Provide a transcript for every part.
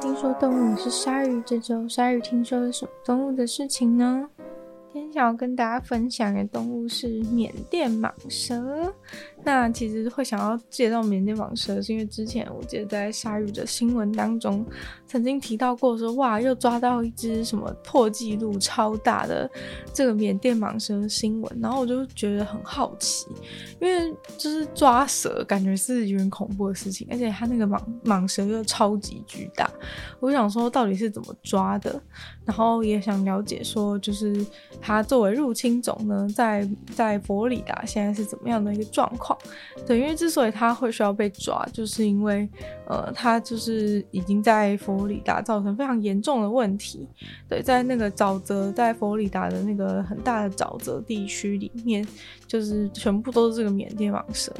听说动物，是鲨鱼。这周鲨鱼听说了什么动物的事情呢？想要跟大家分享的动物是缅甸蟒蛇。那其实会想要介绍缅甸蟒蛇，是因为之前我记得在鲨鱼的新闻当中曾经提到过说，哇，又抓到一只什么破纪录超大的这个缅甸蟒蛇的新闻，然后我就觉得很好奇，因为就是抓蛇感觉是有点恐怖的事情，而且它那个蟒蟒蛇又超级巨大，我想说到底是怎么抓的，然后也想了解说，就是它作为入侵种呢，在在佛罗里达现在是怎么样的一个状况。对，因为之所以它会需要被抓，就是因为，呃，它就是已经在佛罗里达造成非常严重的问题。对，在那个沼泽，在佛罗里达的那个很大的沼泽地区里面，就是全部都是这个缅甸蟒蛇，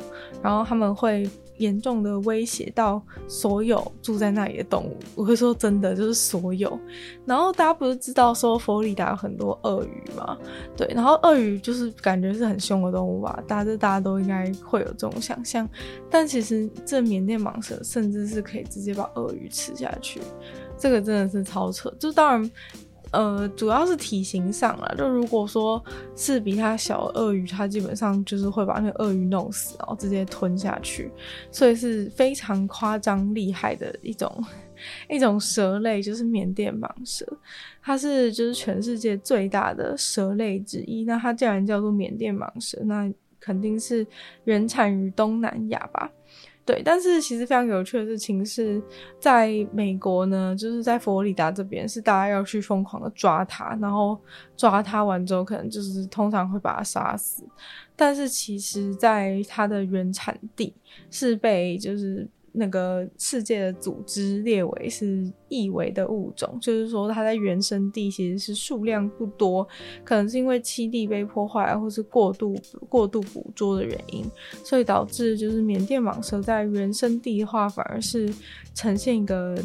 然后他们会。严重的威胁到所有住在那里的动物，我会说真的，就是所有。然后大家不是知道说佛罗里达有很多鳄鱼吗？对，然后鳄鱼就是感觉是很凶的动物吧，大家大家都应该会有这种想象。但其实这缅甸蟒蛇甚至是可以直接把鳄鱼吃下去，这个真的是超扯。就当然。呃，主要是体型上了，就如果说是比它小鳄鱼，它基本上就是会把那个鳄鱼弄死，然后直接吞下去，所以是非常夸张厉害的一种 一种蛇类，就是缅甸蟒蛇，它是就是全世界最大的蛇类之一。那它既然叫做缅甸蟒蛇，那肯定是原产于东南亚吧。对，但是其实非常有趣的事情是，在美国呢，就是在佛罗里达这边，是大家要去疯狂的抓它，然后抓它完之后，可能就是通常会把它杀死。但是其实，在它的原产地是被就是。那个世界的组织列为是易危的物种，就是说它在原生地其实是数量不多，可能是因为栖地被破坏，或是过度过度捕捉的原因，所以导致就是缅甸蟒蛇在原生地的话，反而是呈现一个。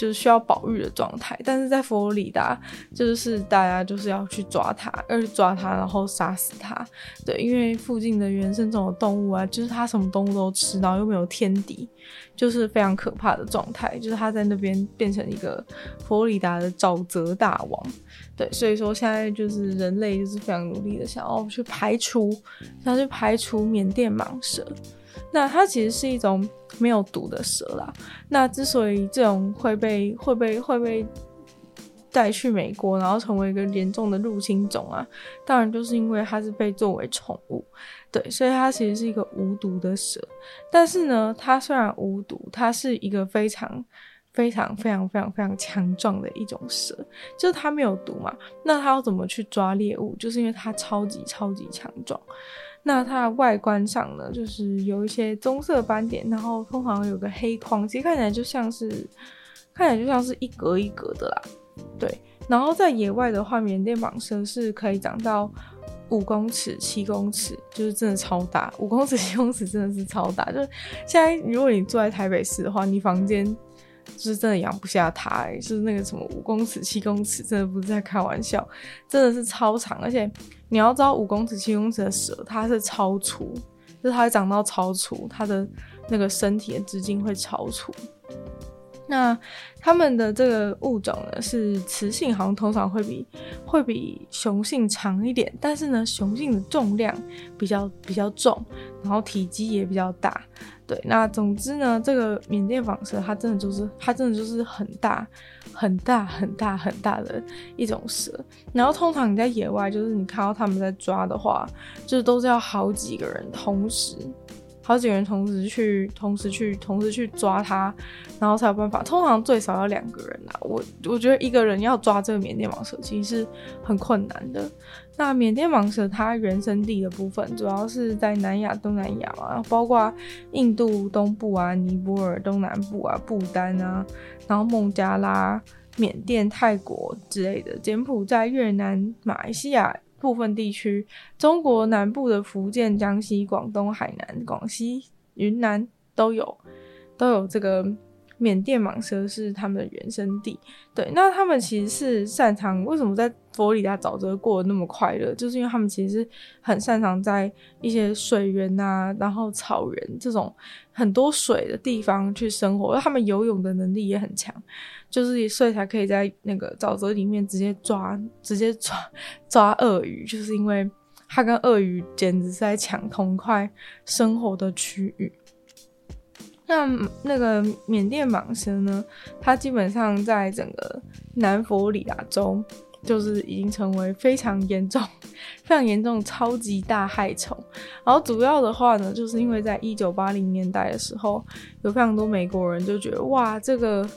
就是需要保育的状态，但是在佛罗里达，就是大家就是要去抓它，要去抓它，然后杀死它。对，因为附近的原生种的动物啊，就是它什么动物都吃，然后又没有天敌，就是非常可怕的状态。就是它在那边变成一个佛罗里达的沼泽大王。对，所以说现在就是人类就是非常努力的想要去排除，想要去排除缅甸蟒蛇。那它其实是一种没有毒的蛇啦。那之所以这种会被会被会被带去美国，然后成为一个严重的入侵种啊，当然就是因为它是被作为宠物，对，所以它其实是一个无毒的蛇。但是呢，它虽然无毒，它是一个非常非常非常非常非常强壮的一种蛇，就是它没有毒嘛。那它要怎么去抓猎物？就是因为它超级超级强壮。那它的外观上呢，就是有一些棕色斑点，然后通常有个黑框，其实看起来就像是，看起来就像是一格一格的啦。对，然后在野外的话，缅甸蟒蛇是可以长到五公尺、七公尺，就是真的超大。五公尺、七公尺真的是超大。就是现在，如果你住在台北市的话，你房间。就是真的养不下它，欸，是那个什么五公尺、七公尺，真的不是在开玩笑，真的是超长。而且你要知道，五公尺、七公尺的蛇，它是超粗，就是它长到超粗，它的那个身体的直径会超粗。那它们的这个物种呢，是雌性，好像通常会比会比雄性长一点，但是呢，雄性的重量比较比较重，然后体积也比较大。对，那总之呢，这个缅甸蟒蛇它真的就是它真的就是很大很大很大很大的一种蛇。然后通常你在野外，就是你看到他们在抓的话，就是都是要好几个人同时。好几个人同时去，同时去，同时去抓它，然后才有办法。通常最少要两个人啦。我我觉得一个人要抓这个缅甸蟒蛇，其实是很困难的。那缅甸蟒蛇它原生地的部分，主要是在南亚、东南亚嘛，包括印度东部啊、尼泊尔东南部啊、不丹啊，然后孟加拉、缅甸、泰国之类的，柬埔寨、越南、马来西亚。部分地区，中国南部的福建、江西、广东、海南、广西、云南都有，都有这个缅甸蟒蛇是他们的原生地。对，那他们其实是擅长为什么在佛罗里达沼泽过得那么快乐，就是因为他们其实是很擅长在一些水源啊，然后草原这种很多水的地方去生活，他们游泳的能力也很强，就是所以才可以在那个沼泽里面直接抓，直接抓抓鳄鱼，就是因为。它跟鳄鱼简直是在抢同块生活的区域。那那个缅甸蟒蛇呢？它基本上在整个南佛罗里达州，就是已经成为非常严重、非常严重超级大害虫。然后主要的话呢，就是因为在一九八零年代的时候，有非常多美国人就觉得哇，这个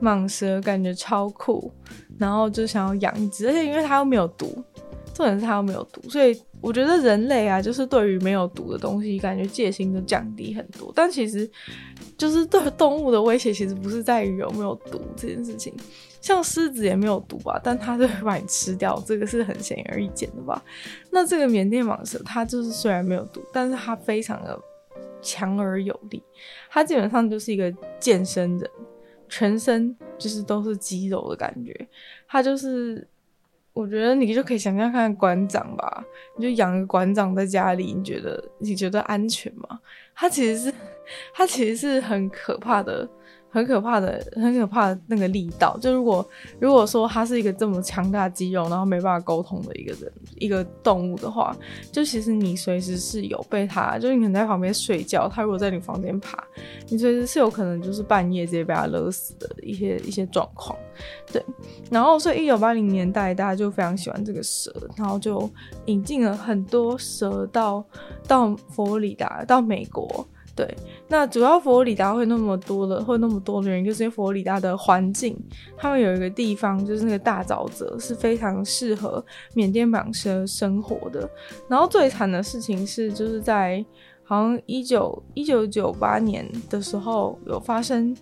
蟒蛇感觉超酷，然后就想要养一只，而且因为它又没有毒。重点是它又没有毒，所以我觉得人类啊，就是对于没有毒的东西，感觉戒心就降低很多。但其实，就是对动物的威胁，其实不是在于有没有毒这件事情。像狮子也没有毒吧，但它就会把你吃掉，这个是很显而易见的吧？那这个缅甸蟒蛇，它就是虽然没有毒，但是它非常的强而有力。它基本上就是一个健身人，全身就是都是肌肉的感觉。它就是。我觉得你就可以想象看馆长吧，你就养个馆长在家里，你觉得你觉得安全吗？他其实是，他其实是很可怕的。很可怕的，很可怕的那个力道。就如果如果说它是一个这么强大肌肉，然后没办法沟通的一个人，一个动物的话，就其实你随时是有被它，就是你可能在旁边睡觉，它如果在你房间爬，你随时是有可能就是半夜直接被它勒死的一些一些状况。对，然后所以一九八零年代大家就非常喜欢这个蛇，然后就引进了很多蛇到到佛罗里达，到美国。对，那主要佛罗里达会那么多的，会那么多的人，就是因为佛罗里达的环境，他们有一个地方就是那个大沼泽，是非常适合缅甸蟒蛇生活的。然后最惨的事情是，就是在好像一九一九九八年的时候有发生。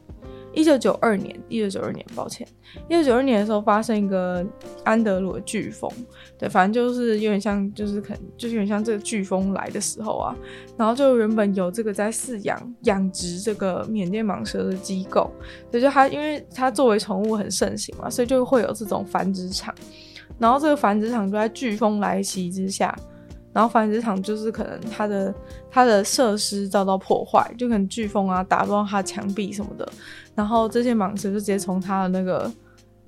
一九九二年，一九九二年，抱歉，一九九二年的时候发生一个安德鲁的飓风，对，反正就是有点像，就是可能就是有点像这个飓风来的时候啊，然后就原本有这个在饲养养殖这个缅甸蟒蛇的机构，所以就它因为它作为宠物很盛行嘛，所以就会有这种繁殖场，然后这个繁殖场就在飓风来袭之下。然后繁殖场就是可能它的它的设施遭到破坏，就可能飓风啊打乱它墙壁什么的，然后这些蟒蛇就直接从它的那个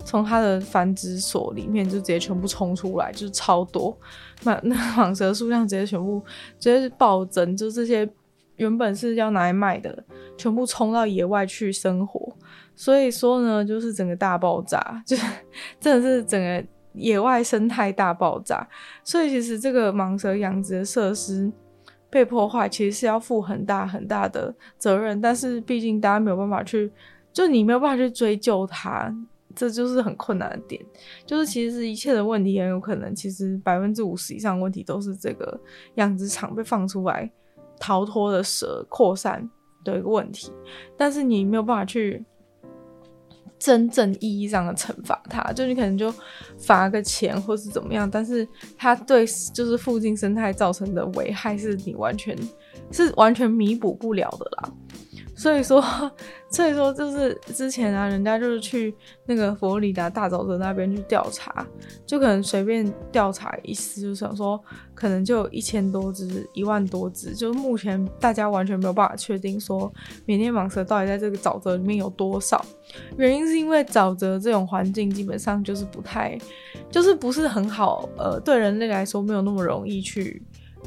从它的繁殖所里面就直接全部冲出来，就是超多，那那蟒蛇数量直接全部直接暴增，就这些原本是要拿来卖的，全部冲到野外去生活，所以说呢，就是整个大爆炸，就是 真的是整个。野外生态大爆炸，所以其实这个蟒蛇养殖的设施被破坏，其实是要负很大很大的责任。但是毕竟大家没有办法去，就你没有办法去追究它，这就是很困难的点。就是其实一切的问题很有可能，其实百分之五十以上问题都是这个养殖场被放出来逃脱的蛇扩散的一个问题。但是你没有办法去。真正意义上的惩罚他，就你可能就罚个钱或是怎么样，但是他对就是附近生态造成的危害是你完全是完全弥补不了的啦。所以说，所以说就是之前啊，人家就是去那个佛罗里达大沼泽那边去调查，就可能随便调查一次，就想说可能就有一千多只、一万多只，就目前大家完全没有办法确定说缅甸蟒蛇到底在这个沼泽里面有多少。原因是因为沼泽这种环境基本上就是不太，就是不是很好，呃，对人类来说没有那么容易去。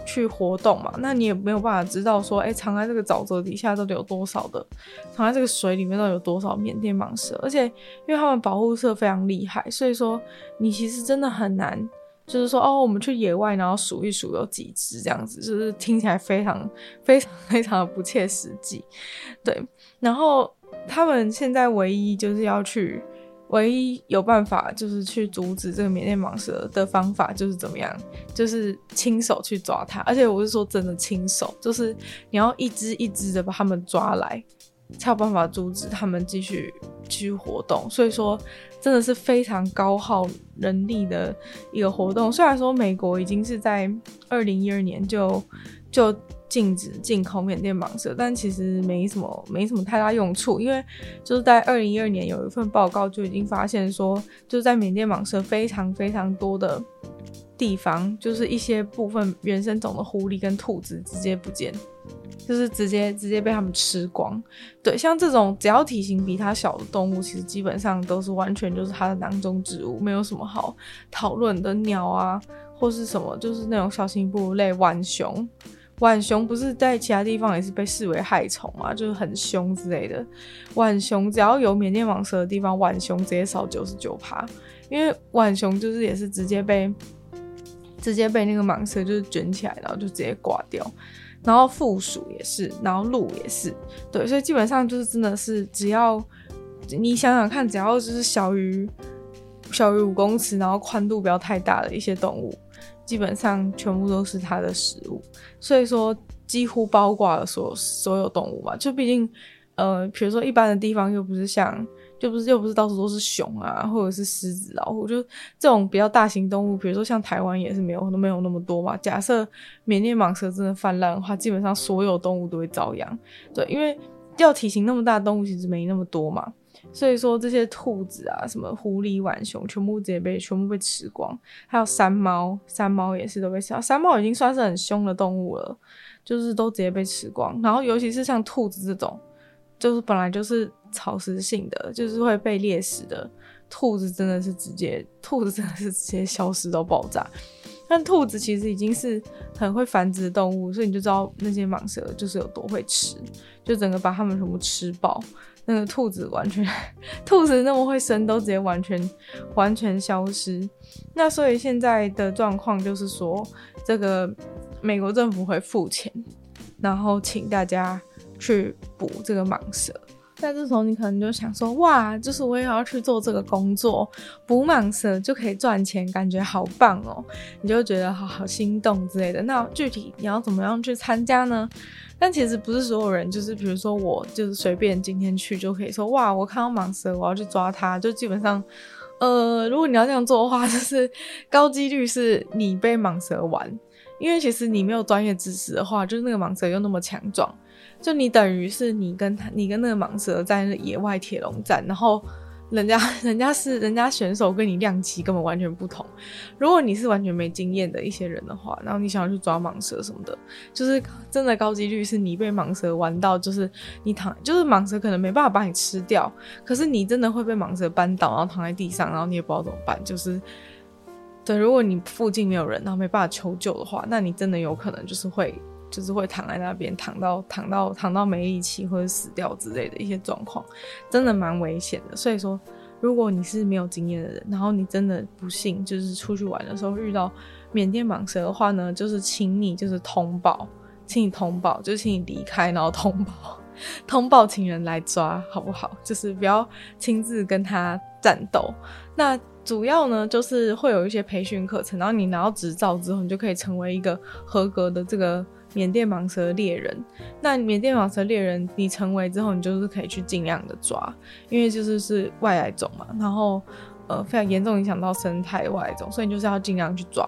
去活动嘛，那你也没有办法知道说，哎、藏在这个沼泽底下到底有多少的，藏在这个水里面到底有多少缅甸蟒蛇，而且因为他们保护色非常厉害，所以说你其实真的很难，就是说哦，我们去野外然后数一数有几只这样子，就是听起来非常 非常非常的不切实际，对。然后他们现在唯一就是要去。唯一有办法就是去阻止这个缅甸蟒蛇的方法就是怎么样？就是亲手去抓它，而且我是说真的亲手，就是你要一只一只的把它们抓来，才有办法阻止它们继续继续活动。所以说真的是非常高耗人力的一个活动。虽然说美国已经是在二零一二年就就禁止进口缅甸蟒蛇，但其实没什么没什么太大用处，因为就是在二零一二年有一份报告就已经发现说，就是在缅甸蟒蛇非常非常多的地方，就是一些部分原生种的狐狸跟兔子直接不见。就是直接直接被他们吃光，对，像这种只要体型比它小的动物，其实基本上都是完全就是它的囊中之物，没有什么好讨论的。鸟啊，或是什么，就是那种小型哺乳类，浣熊，浣熊不是在其他地方也是被视为害虫嘛，就是很凶之类的。浣熊只要有缅甸蟒蛇的地方，浣熊直接少九十九趴，因为浣熊就是也是直接被直接被那个蟒蛇就是卷起来，然后就直接挂掉。然后负鼠也是，然后鹿也是，对，所以基本上就是真的是，只要你想想看，只要就是小于小于五公尺，然后宽度不要太大的一些动物，基本上全部都是它的食物。所以说，几乎包括了所所有动物嘛，就毕竟，呃，比如说一般的地方又不是像。就不是又不是到处都是熊啊，或者是狮子、老虎，就这种比较大型动物，比如说像台湾也是没有都没有那么多嘛。假设缅甸蟒蛇真的泛滥的话，基本上所有动物都会遭殃。对，因为要体型那么大的动物其实没那么多嘛，所以说这些兔子啊、什么狐狸、浣熊，全部直接被全部被吃光。还有山猫，山猫也是都被吃。山猫已经算是很凶的动物了，就是都直接被吃光。然后尤其是像兔子这种，就是本来就是。草食性的就是会被猎食的兔子，真的是直接兔子真的是直接消失到爆炸。但兔子其实已经是很会繁殖的动物，所以你就知道那些蟒蛇就是有多会吃，就整个把它们全部吃爆。那个兔子完全，兔子那么会生，都直接完全完全消失。那所以现在的状况就是说，这个美国政府会付钱，然后请大家去捕这个蟒蛇。在这时候，你可能就想说，哇，就是我也要去做这个工作，捕蟒蛇就可以赚钱，感觉好棒哦，你就觉得好好心动之类的。那具体你要怎么样去参加呢？但其实不是所有人，就是比如说我，就是随便今天去就可以说，哇，我看到蟒蛇，我要去抓它。就基本上，呃，如果你要这样做的话，就是高几率是你被蟒蛇玩，因为其实你没有专业知识的话，就是那个蟒蛇又那么强壮。就你等于是你跟他，你跟那个蟒蛇在野外铁笼战，然后人家 人家是人家选手跟你量级根本完全不同。如果你是完全没经验的一些人的话，然后你想要去抓蟒蛇什么的，就是真的高几率是你被蟒蛇玩到，就是你躺，就是蟒蛇可能没办法把你吃掉，可是你真的会被蟒蛇扳倒，然后躺在地上，然后你也不知道怎么办。就是对，如果你附近没有人，然后没办法求救的话，那你真的有可能就是会。就是会躺在那边，躺到躺到躺到没力气或者死掉之类的一些状况，真的蛮危险的。所以说，如果你是没有经验的人，然后你真的不幸就是出去玩的时候遇到缅甸蟒蛇的话呢，就是请你就是通报，请你通报，就请你离开，然后通报，通报请人来抓，好不好？就是不要亲自跟他战斗。那主要呢，就是会有一些培训课程，然后你拿到执照之后，你就可以成为一个合格的这个。缅甸蟒蛇猎人，那缅甸蟒蛇猎人，你成为之后，你就是可以去尽量的抓，因为就是是外来种嘛，然后呃非常严重影响到生态外来种，所以你就是要尽量去抓。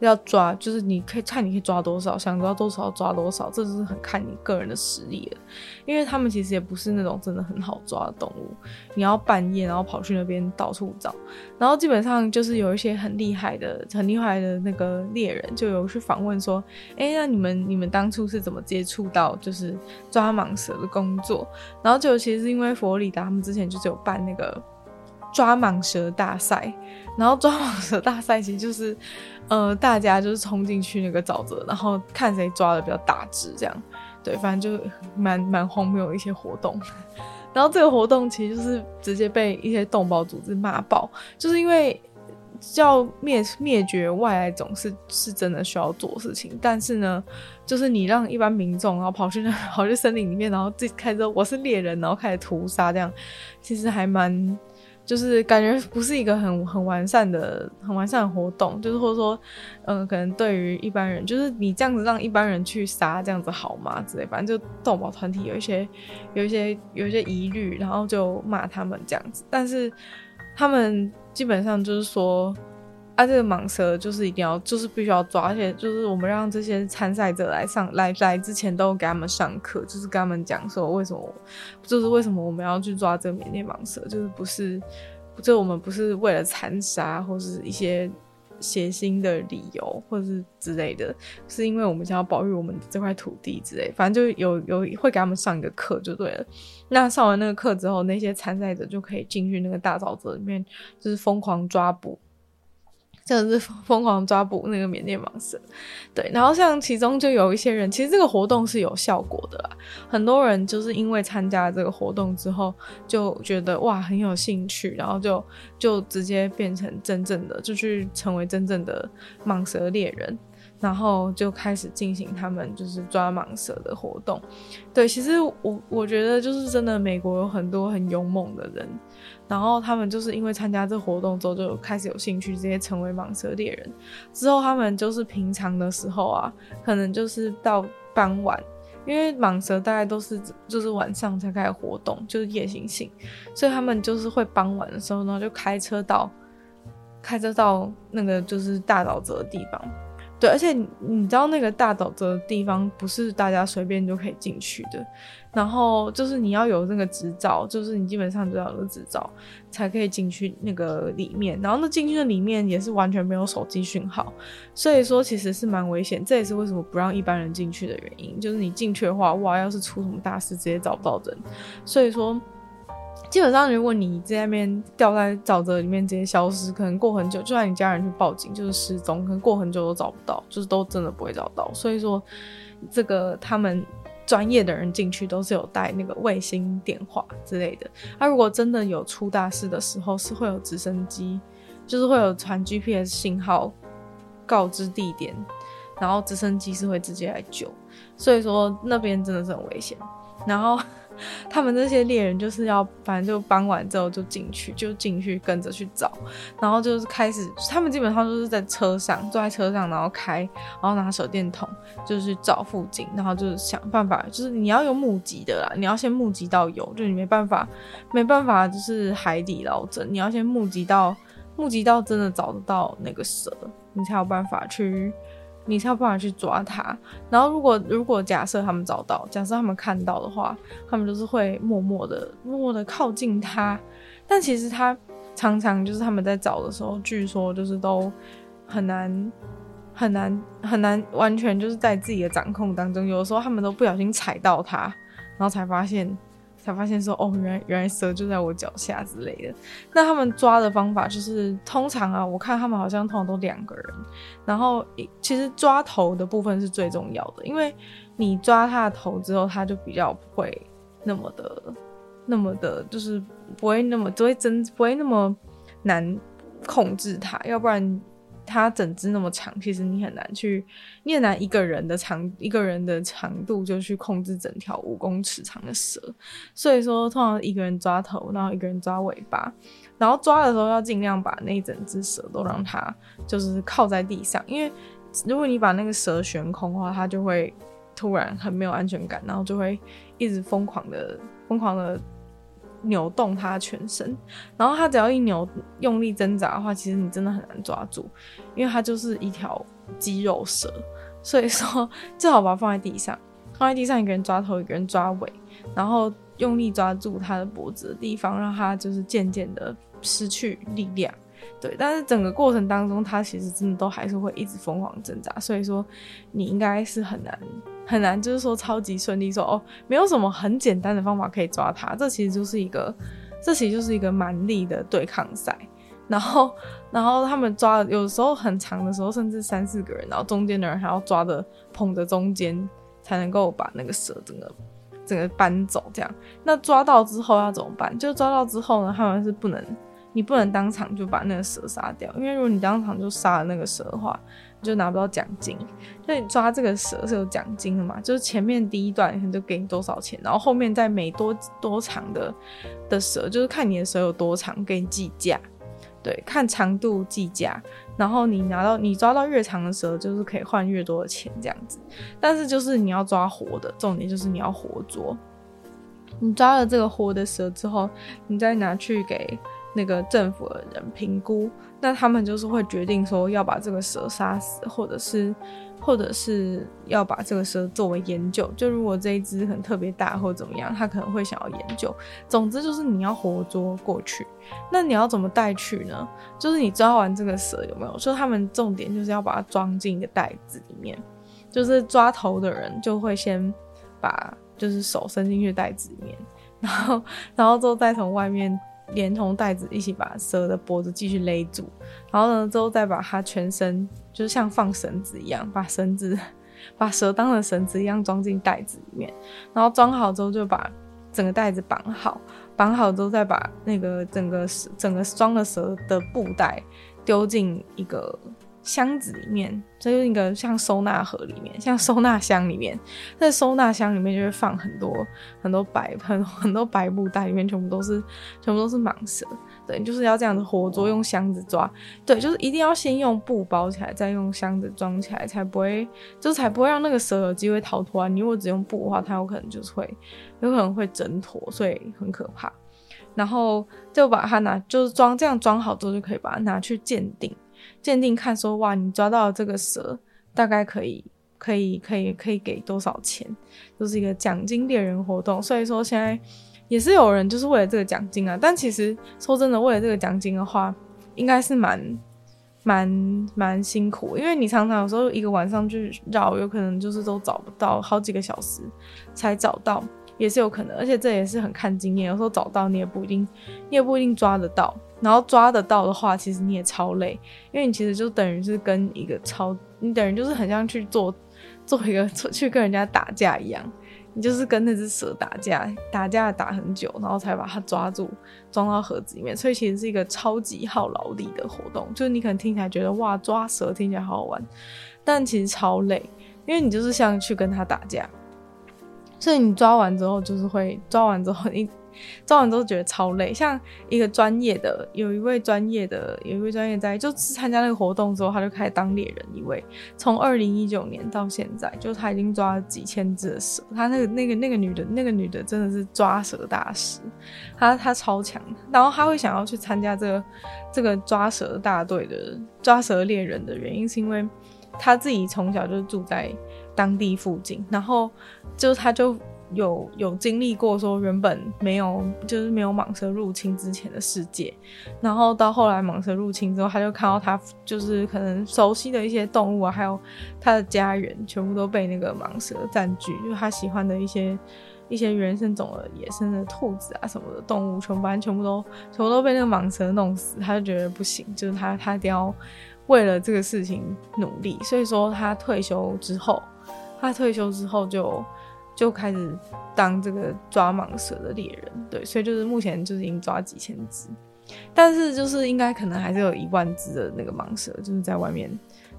要抓，就是你可以看你可以抓多少，想抓多少抓多少，这就是很看你个人的实力了。因为他们其实也不是那种真的很好抓的动物，你要半夜然后跑去那边到处找，然后基本上就是有一些很厉害的、很厉害的那个猎人，就有去访问说，哎，那你们你们当初是怎么接触到就是抓蟒蛇的工作？然后就其实是因为佛罗里达他们之前就是有办那个抓蟒蛇大赛，然后抓蟒蛇大赛其实就是。呃，大家就是冲进去那个沼泽，然后看谁抓的比较大只，这样，对，反正就蛮蛮荒谬的一些活动。然后这个活动其实就是直接被一些动保组织骂爆，就是因为叫灭灭绝外来种是是真的需要做事情，但是呢，就是你让一般民众然后跑去跑去森林里面，然后自己开始我是猎人，然后开始屠杀，这样其实还蛮。就是感觉不是一个很很完善的、很完善的活动，就是或者说，嗯、可能对于一般人，就是你这样子让一般人去杀这样子好吗？之类，反正就动保团体有一些、有一些、有一些疑虑，然后就骂他们这样子。但是他们基本上就是说，啊，这个蟒蛇就是一定要，就是必须要抓，而且就是我们让这些参赛者来上来来之前都给他们上课，就是跟他们讲说为什么，就是为什么我们要去抓这个缅甸蟒蛇，就是不是，就我们不是为了残杀或是一些血腥的理由或者是之类的，是因为我们想要保育我们这块土地之类，反正就有有会给他们上一个课就对了。那上完那个课之后，那些参赛者就可以进去那个大沼泽里面，就是疯狂抓捕。真的是 疯狂抓捕那个缅甸蟒蛇，对，然后像其中就有一些人，其实这个活动是有效果的啦。很多人就是因为参加了这个活动之后，就觉得哇很有兴趣，然后就就直接变成真正的，就去成为真正的蟒蛇猎人。然后就开始进行他们就是抓蟒蛇的活动。对，其实我我觉得就是真的，美国有很多很勇猛的人，然后他们就是因为参加这活动之后就开始有兴趣，直接成为蟒蛇猎人。之后他们就是平常的时候啊，可能就是到傍晚，因为蟒蛇大概都是就是晚上才开始活动，就是夜行性，所以他们就是会傍晚的时候呢，就开车到开车到那个就是大沼泽的地方。对，而且你知道那个大沼泽的地方不是大家随便就可以进去的，然后就是你要有那个执照，就是你基本上都要有执照才可以进去那个里面，然后那进去的里面也是完全没有手机讯号，所以说其实是蛮危险，这也是为什么不让一般人进去的原因，就是你进去的话，哇，要是出什么大事，直接找不到人，所以说。基本上，如果你在那边掉在沼泽里面直接消失，可能过很久，就算你家人去报警，就是失踪，可能过很久都找不到，就是都真的不会找到。所以说，这个他们专业的人进去都是有带那个卫星电话之类的。他、如果真的有出大事的时候，是会有直升机，就是会有传 GPS 信号告知地点，然后直升机是会直接来救。所以说那边真的是很危险。然后。他们这些猎人就是要，反正就傍晚之后就进去，就进去跟着去找，然后就是开始，他们基本上都是在车上，坐在车上，然后开，然后拿手电筒，就是去找附近，然后就是想办法，就是你要有目击的啦，你要先目击到有，就你没办法，没办法，就是海底捞针，你要先目击到，目击到真的找得到那个蛇，你才有办法去。你才有办法去抓它。然后，如果如果假设他们找到，假设他们看到的话，他们就是会默默的、默默的靠近它。但其实它常常就是他们在找的时候，据说就是都很难、很难、很难完全就是在自己的掌控当中。有的时候他们都不小心踩到它，然后才发现。才发现说哦，原来原来蛇就在我脚下之类的。那他们抓的方法就是，通常啊，我看他们好像通常都两个人。然后其实抓头的部分是最重要的，因为你抓他的头之后，他就比较不会那么的、那么的，就是不会那么不会真不会那么难控制它，要不然。它整只那么长，其实你很难去，你很难一个人的长一个人的长度就去控制整条五公尺长的蛇。所以说，通常一个人抓头，然后一个人抓尾巴，然后抓的时候要尽量把那整只蛇都让它就是靠在地上，因为如果你把那个蛇悬空的话，它就会突然很没有安全感，然后就会一直疯狂的疯狂的。扭动它全身，然后它只要一扭，用力挣扎的话，其实你真的很难抓住，因为它就是一条肌肉蛇。所以说，最好把它放在地上，放在地上，一个人抓头，一个人抓尾，然后用力抓住它的脖子的地方，让它就是渐渐的失去力量。对，但是整个过程当中，它其实真的都还是会一直疯狂挣扎。所以说，你应该是很难。很难，就是说超级顺利说，哦，没有什么很简单的方法可以抓它。这其实就是一个，这其实就是一个蛮力的对抗赛。然后，然后他们抓有时候很长的时候，甚至三四个人，然后中间的人还要抓着捧着中间，才能够把那个蛇整个整个搬走。这样，那抓到之后要怎么办？就抓到之后呢，他们是不能，你不能当场就把那个蛇杀掉，因为如果你当场就杀了那个蛇的话。就拿不到奖金，那你抓这个蛇是有奖金的嘛？就是前面第一段可能就给你多少钱，然后后面再每多多长的的蛇，就是看你的蛇有多长，给你计价。对，看长度计价，然后你拿到你抓到越长的蛇，就是可以换越多的钱这样子。但是就是你要抓活的，重点就是你要活捉。你抓了这个活的蛇之后，你再拿去给那个政府的人评估，那他们就是会决定说要把这个蛇杀死，或者是。或者是要把这个蛇作为研究，就如果这一只很特别大或怎么样，他可能会想要研究。总之就是你要活捉过去，那你要怎么带去呢？就是你抓完这个蛇有没有？说他们重点就是要把它装进一个袋子里面，就是抓头的人就会先把就是手伸进去袋子里面，然后然后之后再从外面。连同袋子一起把蛇的脖子继续勒住，然后呢，之后再把它全身就是像放绳子一样，把绳子 把蛇当成绳子一样装进袋子里面，然后装好之后就把整个袋子绑好，绑好之后再把那个整个整个装了蛇的布袋丢进一个。箱子里面，这就是一个像收纳盒里面，像收纳箱里面。在收纳箱里面就会放很多很多白很很多白布袋，里面全部都是全部都是蟒蛇。对，就是要这样子活捉，用箱子抓。对，就是一定要先用布包起来，再用箱子装起来，才不会，就是才不会让那个蛇有机会逃脱啊。你如果只用布的话，它有可能就是会有可能会挣脱，所以很可怕。然后就把它拿，就是装这样装好之后，就可以把它拿去鉴定。鉴定看说，哇，你抓到这个蛇，大概可以可以可以可以给多少钱？就是一个奖金猎人活动。所以说现在也是有人就是为了这个奖金啊。但其实说真的，为了这个奖金的话，应该是蛮蛮蛮辛苦，因为你常常有时候一个晚上去绕，有可能就是都找不到，好几个小时才找到，也是有可能。而且这也是很看经验，有时候找到你也不一定，你也不一定抓得到。然后抓得到的话，其实你也超累，因为你其实就等于是跟一个超，你等于就是很像去做做一个去跟人家打架一样，你就是跟那只蛇打架，打架打很久，然后才把它抓住，装到盒子里面。所以其实是一个超级耗劳力的活动，就是你可能听起来觉得哇，抓蛇听起来好好玩，但其实超累，因为你就是像去跟他打架，所以你抓完之后就是会抓完之后你。抓完都觉得超累，像一个专业的，有一位专业的，有一位专业在，就是参加那个活动之后，他就开始当猎人一位。从二零一九年到现在，就他已经抓了几千只蛇。他那个那个那个女的，那个女的真的是抓蛇大师，她她超强。然后他会想要去参加这个这个抓蛇大队的抓蛇猎人的原因，是因为他自己从小就住在当地附近，然后就他就。有有经历过说原本没有就是没有蟒蛇入侵之前的世界，然后到后来蟒蛇入侵之后，他就看到他就是可能熟悉的一些动物啊，还有他的家园全部都被那个蟒蛇占据，就是他喜欢的一些一些原生种的野生的兔子啊什么的动物，全部全部都全部都被那个蟒蛇弄死，他就觉得不行，就是他他一定要为了这个事情努力，所以说他退休之后，他退休之后就。就开始当这个抓蟒蛇的猎人，对，所以就是目前就是已经抓几千只，但是就是应该可能还是有一万只的那个蟒蛇，就是在外面，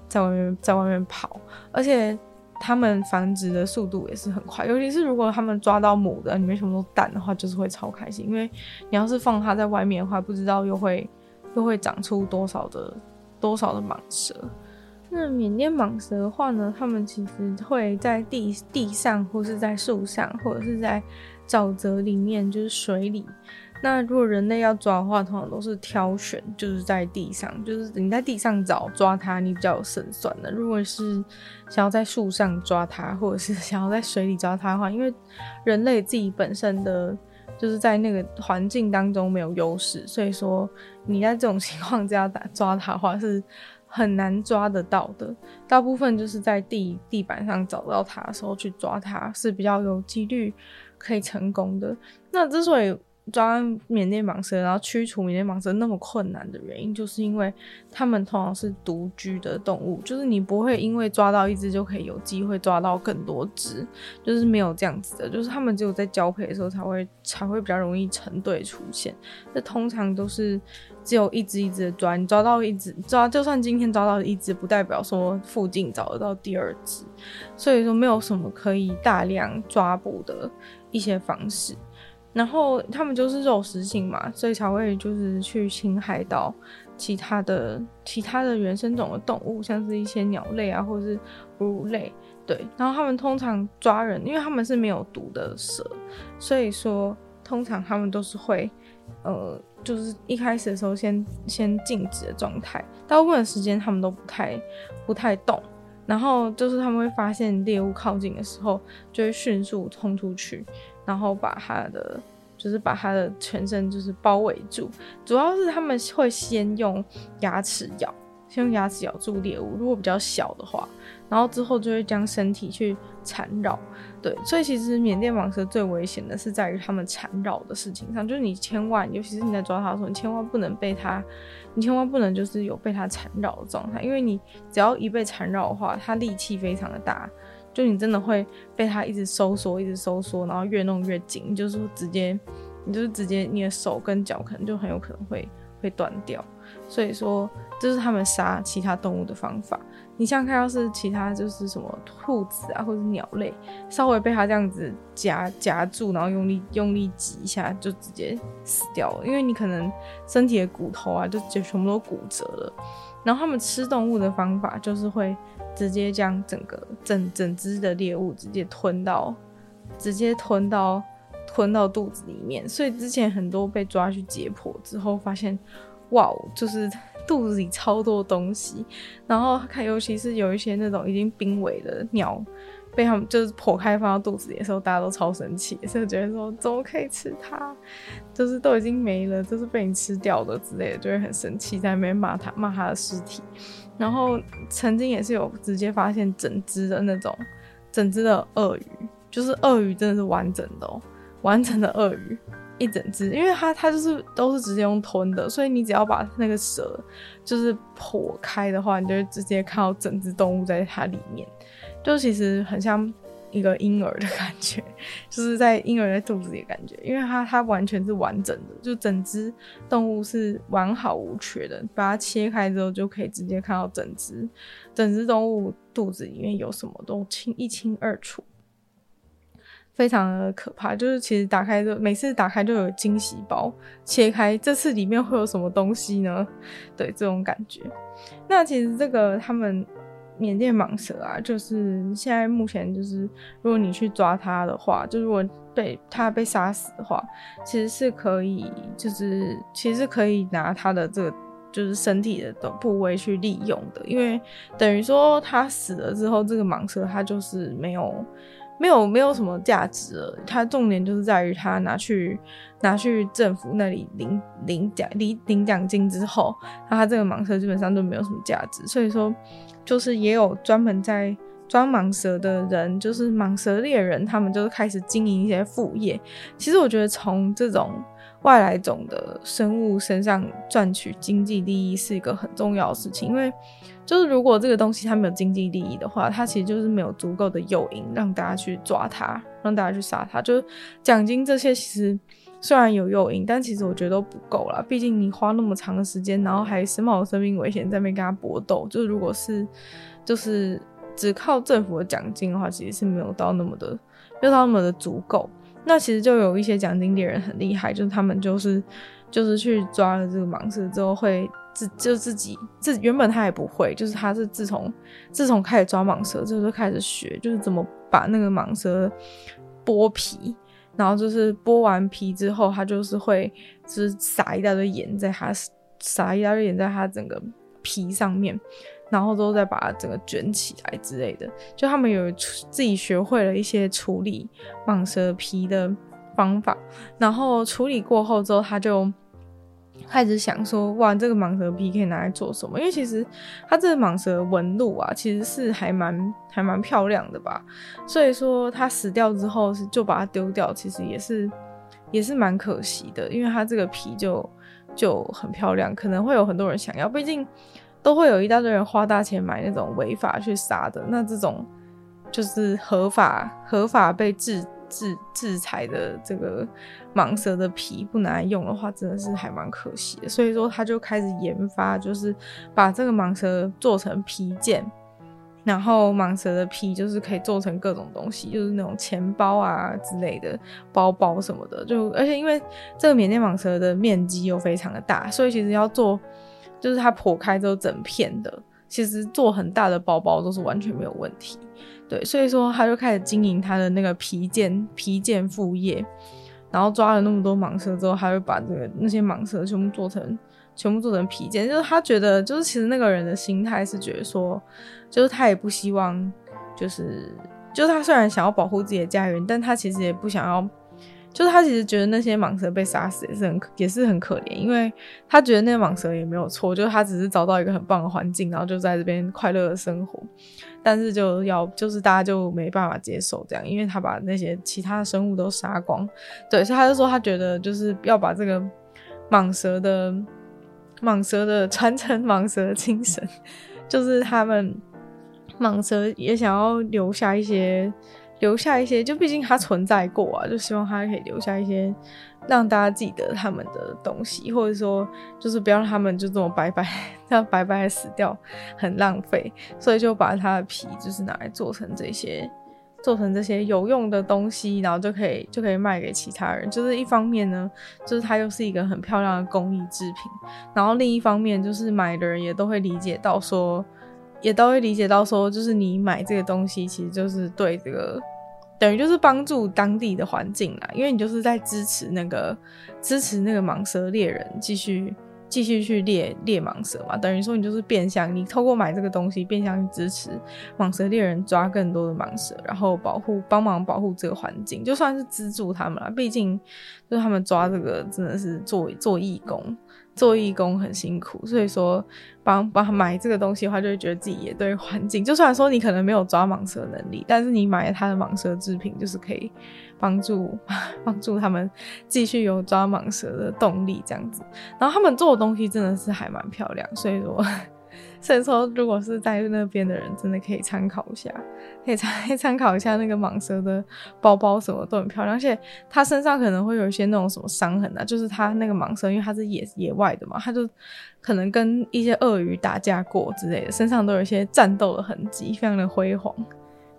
在外面，在外面跑，而且他们繁殖的速度也是很快，尤其是如果他们抓到母的，里面全部都蛋的话，就是会超开心，因为你要是放它在外面的话，不知道又会又会长出多少的多少的蟒蛇。那缅甸蟒蛇的话呢，它们其实会在地地上，或是在树上，或者是在沼泽里面，就是水里。那如果人类要抓的话，通常都是挑选，就是在地上，就是你在地上找抓它，你比较有胜算的。如果是想要在树上抓它，或者是 想要在水里抓它的话，因为人类自己本身的就是在那个环境当中没有优势，所以说你在这种情况之下打抓它的话是。很难抓得到的，大部分就是在地地板上找到它的时候去抓它，是比较有几率可以成功的。那之所以抓缅甸蟒蛇，然后驱除缅甸蟒蛇那么困难的原因，就是因为它们通常是独居的动物，就是你不会因为抓到一只就可以有机会抓到更多只，就是没有这样子的，就是它们只有在交配的时候才会才会比较容易成对出现。这通常都是只有一只一只的抓，你抓到一只抓，就算今天抓到一只，不代表说附近找得到第二只，所以说没有什么可以大量抓捕的一些方式。然后他们就是肉食性嘛，所以才会就是去侵害到其他的其他的原生种的动物，像是一些鸟类啊，或者是哺乳类。对，然后他们通常抓人，因为他们是没有毒的蛇，所以说通常他们都是会呃，就是一开始的时候先先静止的状态，大部分的时间他们都不太不太动。然后就是他们会发现猎物靠近的时候，就会迅速冲出去，然后把它的就是把它的全身就是包围住。主要是他们会先用牙齿咬，先用牙齿咬住猎物，如果比较小的话，然后之后就会将身体去缠绕。对，所以其实缅甸蟒蛇最危险的是在于它们缠绕的事情上，就是你千万，尤其是你在抓它的时候，你千万不能被它，你千万不能就是有被它缠绕的状态，因为你只要一被缠绕的话，它力气非常的大，就你真的会被它一直收缩，一直收缩，然后越弄越紧，就是直接，你就是直接你的手跟脚可能就很有可能会会断掉，所以说这是他们杀其他动物的方法。你像看到是其他就是什么兔子啊，或者鸟类，稍微被它这样子夹夹住，然后用力用力挤一下，就直接死掉了。因为你可能身体的骨头啊，就就全部都骨折了。然后他们吃动物的方法就是会直接将整个整整只的猎物直接吞到，直接吞到吞到肚子里面。所以之前很多被抓去解剖之后，发现哇，就是。肚子里超多东西，然后看，尤其是有一些那种已经濒危的鸟，被他们就是剖开放到肚子里的时候，大家都超生气，所以觉得说怎么可以吃它，就是都已经没了，就是被你吃掉的之类的，就会很生气，在那边骂他，骂他的尸体。然后曾经也是有直接发现整只的那种，整只的鳄鱼，就是鳄鱼真的是完整的哦，完整的鳄鱼。一整只，因为它它就是都是直接用吞的，所以你只要把那个蛇就是剖开的话，你就会直接看到整只动物在它里面，就其实很像一个婴儿的感觉，就是在婴儿在肚子里的感觉，因为它它完全是完整的，就整只动物是完好无缺的，把它切开之后就可以直接看到整只整只动物肚子里面有什么都清一清二楚。非常的可怕，就是其实打开就每次打开就有惊喜包，切开这次里面会有什么东西呢？对，这种感觉。那其实这个他们缅甸蟒蛇啊，就是现在目前就是，如果你去抓它的话，就如果被它被杀死的话，其实是可以，就是其实可以拿它的这个就是身体的部位去利用的，因为等于说它死了之后，这个蟒蛇它就是没有。没有没有什么价值了，它重点就是在于它拿去拿去政府那里领领奖领领奖金之后，那它这个蟒蛇基本上都没有什么价值，所以说就是也有专门在抓蟒蛇的人，就是蟒蛇猎人，他们就是开始经营一些副业。其实我觉得从这种。外来种的生物身上赚取经济利益是一个很重要的事情，因为就是如果这个东西它没有经济利益的话，它其实就是没有足够的诱因让大家去抓它，让大家去杀它。就是奖金这些其实虽然有诱因，但其实我觉得都不够啦。毕竟你花那么长的时间，然后还是冒着生命危险在那边跟他搏斗，就是如果是就是只靠政府的奖金的话，其实是没有到那么的，没有到那么的足够。那其实就有一些奖金猎人很厉害，就是他们就是就是去抓了这个蟒蛇之后会自就自己自原本他也不会，就是他是自从自从开始抓蟒蛇之后就开始学，就是怎么把那个蟒蛇剥皮，然后就是剥完皮之后，他就是会就是撒一大堆盐在它撒一大堆盐在它整个皮上面。然后都再把它整个卷起来之类的，就他们有自己学会了一些处理蟒蛇皮的方法。然后处理过后之后，他就开始想说：哇，这个蟒蛇皮可以拿来做什么？因为其实它这个蟒蛇纹路啊，其实是还蛮还蛮漂亮的吧。所以说它死掉之后是就把它丢掉，其实也是也是蛮可惜的，因为它这个皮就就很漂亮，可能会有很多人想要，毕竟。都会有一大堆人花大钱买那种违法去杀的，那这种就是合法合法被制制制裁的这个蟒蛇的皮不拿来用的话，真的是还蛮可惜的。所以说他就开始研发，就是把这个蟒蛇做成皮件，然后蟒蛇的皮就是可以做成各种东西，就是那种钱包啊之类的包包什么的。就而且因为这个缅甸蟒蛇的面积又非常的大，所以其实要做。就是它剖开之后整片的，其实做很大的包包都是完全没有问题。对，所以说他就开始经营他的那个皮件皮件副业。然后抓了那么多蟒蛇之后，他会把这个那些蟒蛇全部做成全部做成皮件，就是他觉得就是其实那个人的心态是觉得说，就是他也不希望就是就是他虽然想要保护自己的家园，但他其实也不想要。就是他其实觉得那些蟒蛇被杀死也是很也是很可怜，因为他觉得那蟒蛇也没有错，就是他只是找到一个很棒的环境，然后就在这边快乐的生活。但是就要就是大家就没办法接受这样，因为他把那些其他的生物都杀光。对，所以他就说他觉得就是要把这个蟒蛇的蟒蛇的传承蟒蛇的精神，就是他们蟒蛇也想要留下一些。留下一些，就毕竟它存在过啊，就希望它可以留下一些，让大家记得他们的东西，或者说就是不要让他们就这么白白 这样白白死掉，很浪费，所以就把它的皮就是拿来做成这些，做成这些有用的东西，然后就可以就可以卖给其他人。就是一方面呢，就是它又是一个很漂亮的工艺制品，然后另一方面就是买的人也都会理解到说。也都会理解到，说就是你买这个东西，其实就是对这个，等于就是帮助当地的环境啦，因为你就是在支持那个支持那个蟒蛇猎人继续继续去猎猎蟒蛇嘛，等于说你就是变相你透过买这个东西，变相支持蟒蛇猎人抓更多的蟒蛇，然后保护帮忙保护这个环境，就算是资助他们啦，毕竟就是他们抓这个真的是做做义工。做义工很辛苦，所以说帮帮他买这个东西的话，就会觉得自己也对环境。就算说你可能没有抓蟒蛇能力，但是你买了他的蟒蛇制品，就是可以帮助 帮助他们继续有抓蟒蛇的动力这样子。然后他们做的东西真的是还蛮漂亮，所以说。所以说，如果是在那边的人，真的可以参考一下，可以参 参考一下那个蟒蛇的包包，什么都很漂亮。而且它身上可能会有一些那种什么伤痕啊，就是它那个蟒蛇，因为它是野野外的嘛，它就可能跟一些鳄鱼打架过之类的，身上都有一些战斗的痕迹，非常的辉煌。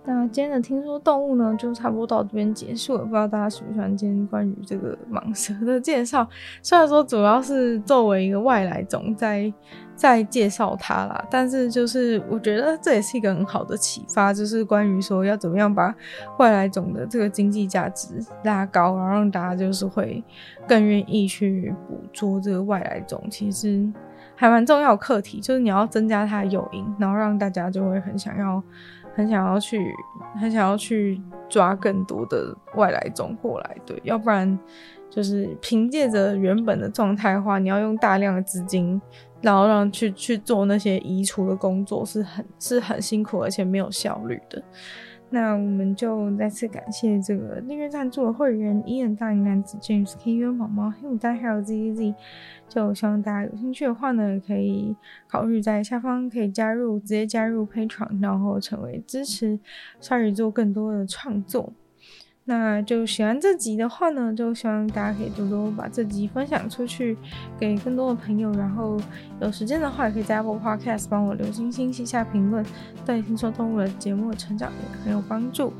那今天的听说动物呢，就差不多到这边结束了。不知道大家喜不喜欢今天关于这个蟒蛇的介绍？虽然说主要是作为一个外来种在在介绍它啦，但是就是我觉得这也是一个很好的启发，就是关于说要怎么样把外来种的这个经济价值拉高，然后让大家就是会更愿意去捕捉这个外来种。其实还蛮重要的课题，就是你要增加它的诱因，然后让大家就会很想要。很想要去，很想要去抓更多的外来种过来，对，要不然就是凭借着原本的状态话，你要用大量的资金，然后让去去做那些移除的工作，是很是很辛苦，而且没有效率的。那我们就再次感谢这个订阅赞助的会员伊恩大龄男子 James K U 毛毛黑牡丹还有 Z Z Z，就希望大家有兴趣的话呢，可以考虑在下方可以加入，直接加入 Patreon，然后成为支持鲨鱼做更多的创作。那就喜欢这集的话呢，就希望大家可以多多把这集分享出去，给更多的朋友。然后有时间的话，也可以在 Apple Podcast 帮我留星星、写下评论，对听说动物的节目的成长也很有帮助。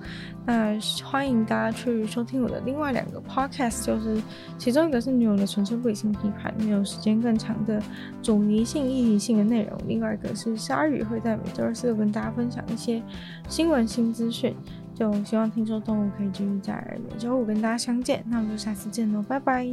那欢迎大家去收听我的另外两个 Podcast，就是其中一个是女友的纯粹不理性批判，没有时间更长的主题性、议题性的内容；另外一个是鲨鱼，会在每周二、四跟大家分享一些新闻、新资讯。就希望听说动物可以继续在每周五跟大家相见，那我们就下次见喽，拜拜。